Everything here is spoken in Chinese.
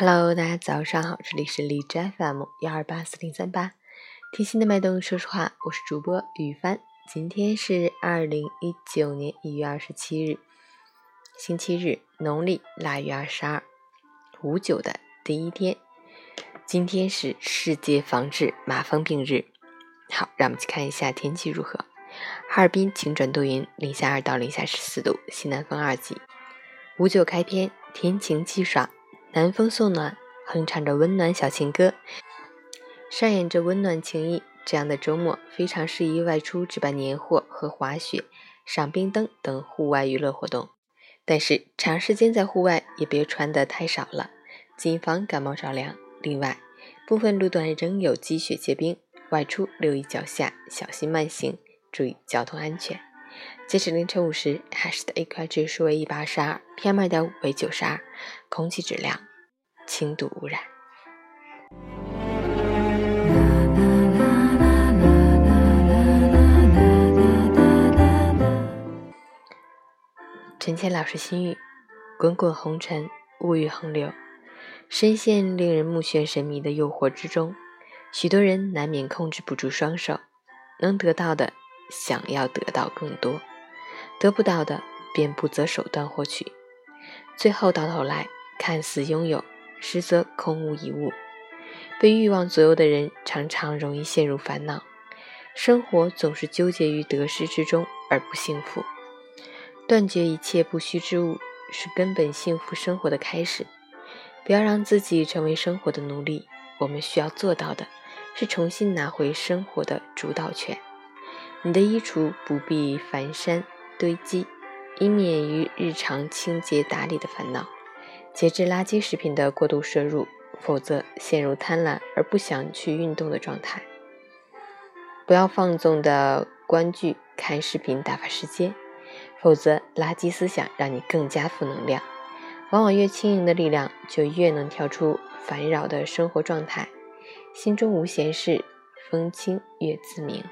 Hello，大家早上好，这里是荔枝 FM 幺二八四零三八，贴心的脉动，说实话，我是主播雨帆。今天是二零一九年一月二十七日，星期日，农历腊月二十二，五九的第一天。今天是世界防治麻风病日。好，让我们去看一下天气如何。哈尔滨晴转多云，零下二到零下十四度，西南风二级。五九开篇，天晴气爽。南风送暖，哼唱着温暖小情歌，上演着温暖情谊。这样的周末非常适宜外出置办年货和滑雪、赏冰灯等户外娱乐活动。但是长时间在户外也别穿得太少了，谨防感冒着凉。另外，部分路段仍有积雪结冰，外出留意脚下，小心慢行，注意交通安全。截止凌晨五时，海市的 AQI 指数为一百二十二，PM 二点五为九十二，空气质量轻度污染。陈谦老师心语：滚滚红尘，物欲横流，深陷令人目眩神迷的诱惑之中，许多人难免控制不住双手，能得到的。想要得到更多，得不到的便不择手段获取，最后到头来看似拥有，实则空无一物。被欲望左右的人常常容易陷入烦恼，生活总是纠结于得失之中而不幸福。断绝一切不虚之物，是根本幸福生活的开始。不要让自己成为生活的奴隶。我们需要做到的是重新拿回生活的主导权。你的衣橱不必繁山堆积，以免于日常清洁打理的烦恼；节制垃圾食品的过度摄入，否则陷入贪婪而不想去运动的状态。不要放纵的观剧、看视频打发时间，否则垃圾思想让你更加负能量。往往越轻盈的力量，就越能跳出烦扰的生活状态。心中无闲事，风清月自明。